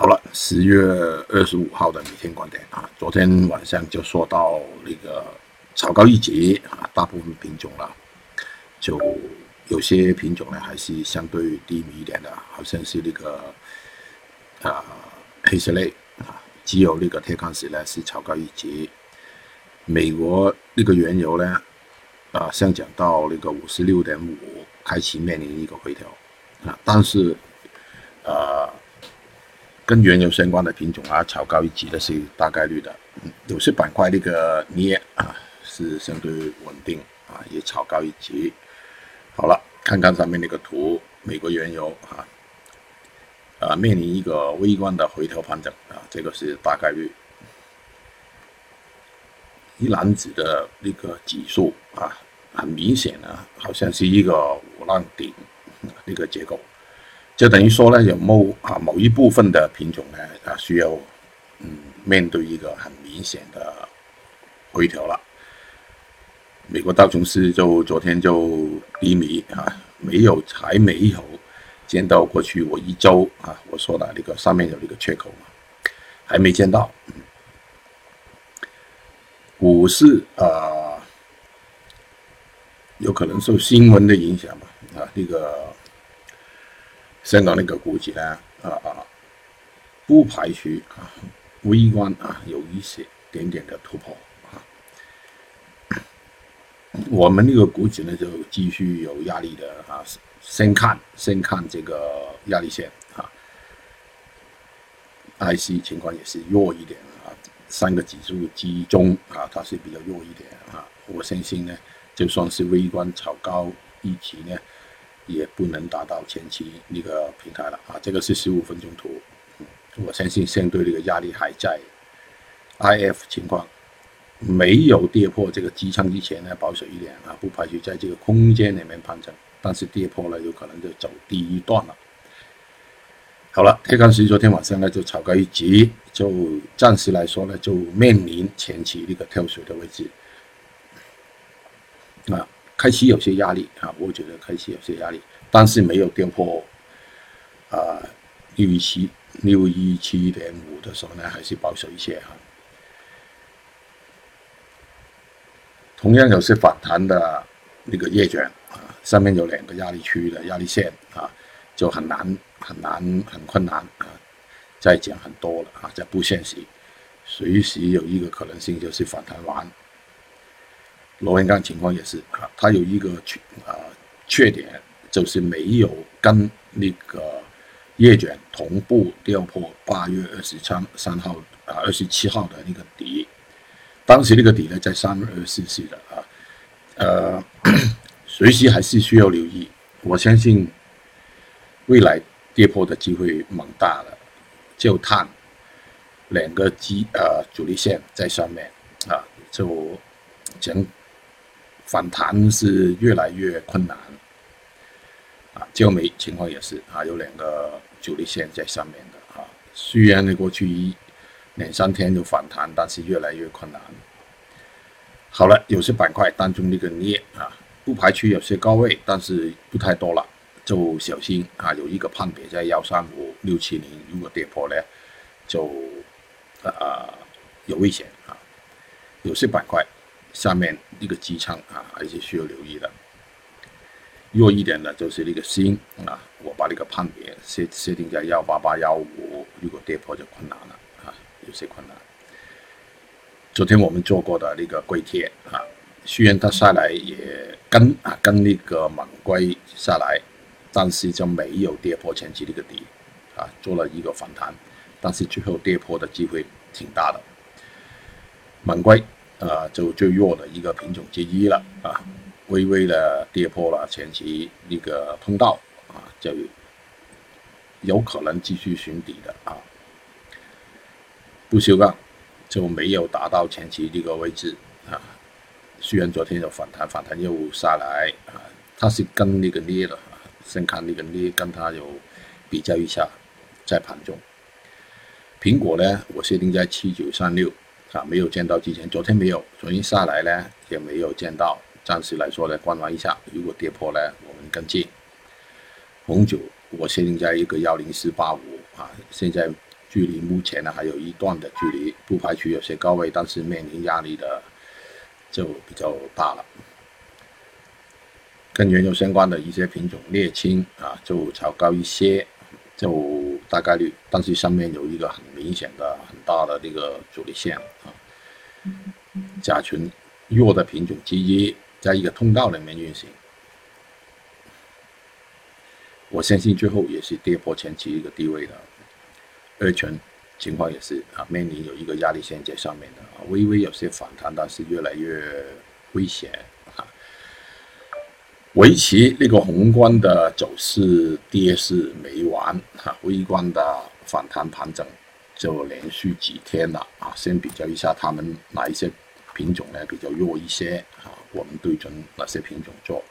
好了，十月二十五号的每天观点啊，昨天晚上就说到那个炒高一级啊，大部分品种了，就有些品种呢还是相对低迷一点的，好像是那个啊黑色类啊，只有那个铁矿石呢是炒高一级。美国那个原油呢啊上涨到那个五十六点五，开启面临一个回调啊，但是呃。跟原油相关的品种啊，炒高一级的是大概率的。有些板块那个镍啊是相对稳定啊，也炒高一级。好了，看看上面那个图，美国原油啊，啊面临一个微观的回调盘整啊，这个是大概率。一篮子的那个指数啊，很明显啊，好像是一个五浪顶那个结构。就等于说呢，有某啊某一部分的品种呢啊需要嗯面对一个很明显的回调了。美国道琼斯就昨天就低迷啊，没有还没有见到过去我一周啊我说的那个上面有一个缺口，还没见到。股市啊，有可能受新闻的影响吧啊那个。香港那个股指呢，啊啊，不排除啊微观啊有一些点点的突破啊。我们那个股指呢就继续有压力的啊，先看先看这个压力线啊。IC 情况也是弱一点啊，三个指数集中啊，它是比较弱一点啊。我相信呢，就算是微观炒高一级呢。也不能达到前期那个平台了啊！这个是十五分钟图，我相信相对这个压力还在。IF 情况没有跌破这个支撑之前呢，保守一点啊，不排除在这个空间里面盘整，但是跌破了有可能就走第一段了。好了，铁矿石昨天晚上呢就炒高一级，就暂时来说呢就面临前期那个跳水的位置啊。开启有些压力啊，我觉得开启有些压力，但是没有跌破啊六一七六一七点五的时候呢，还是保守一些哈。同样有些反弹的那个叶卷啊，上面有两个压力区的压力线啊，就很难很难很困难啊，再讲很多了啊，在不现实，随时有一个可能性就是反弹完。螺纹钢情况也是啊，它有一个缺啊缺点，就是没有跟那个叶卷同步掉破八月二十三三号啊二十七号的那个底，当时那个底呢在三二四四的啊，呃，随时还是需要留意。我相信未来跌破的机会蛮大的，就看两个基呃主力线在上面啊，就讲。反弹是越来越困难，啊，焦煤情况也是啊，有两个主力线在上面的啊，虽然呢过去一两三天有反弹，但是越来越困难。好了，有些板块当中那个镍啊，不排除有些高位，但是不太多了，就小心啊，有一个判别在幺三五六七零，如果跌破呢，就啊有危险啊，有些板块。下面一个机舱啊，还是需要留意的。弱一点的就是那个锌啊，我把那个判别设设定在幺八八幺五，如果跌破就困难了啊，有些困难。昨天我们做过的那个硅铁啊，虽然它下来也跟啊跟那个猛硅下来，但是就没有跌破前期那个底啊，做了一个反弹，但是最后跌破的机会挺大的。猛硅。啊，就最弱的一个品种之一了啊，微微的跌破了前期那个通道啊，就有可能继续寻底的啊。不锈钢就没有达到前期这个位置啊，虽然昨天有反弹，反弹又下来啊，它是跟那个镍的啊，先看那个镍跟它有比较一下，在盘中。苹果呢，我设定在七九三六。啊，没有见到之前，昨天没有，昨天下来呢也没有见到，暂时来说呢观望一下，如果跌破呢，我们跟进。红酒我设定在一个幺零四八五啊，现在距离目前呢还有一段的距离，不排除有些高位，但是面临压力的就比较大了。跟原油相关的一些品种，沥青啊就炒高一些，就大概率，但是上面有一个很明显的很大的这个阻力线啊。甲醇弱的品种之一，在一个通道里面运行，我相信最后也是跌破前期一个低位的。二醇情况也是啊，面临有一个压力线在上面的啊，微微有些反弹，但是越来越危险。围棋那个宏观的走势跌势没完哈，微观的反弹盘整就连续几天了啊。先比较一下他们哪一些品种呢比较弱一些啊？我们对准哪些品种做？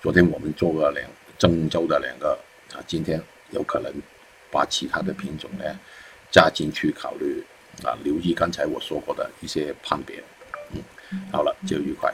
昨天我们做了两郑州的两个啊，今天有可能把其他的品种呢加进去考虑啊，留意刚才我说过的一些判别。嗯，好了，就愉快。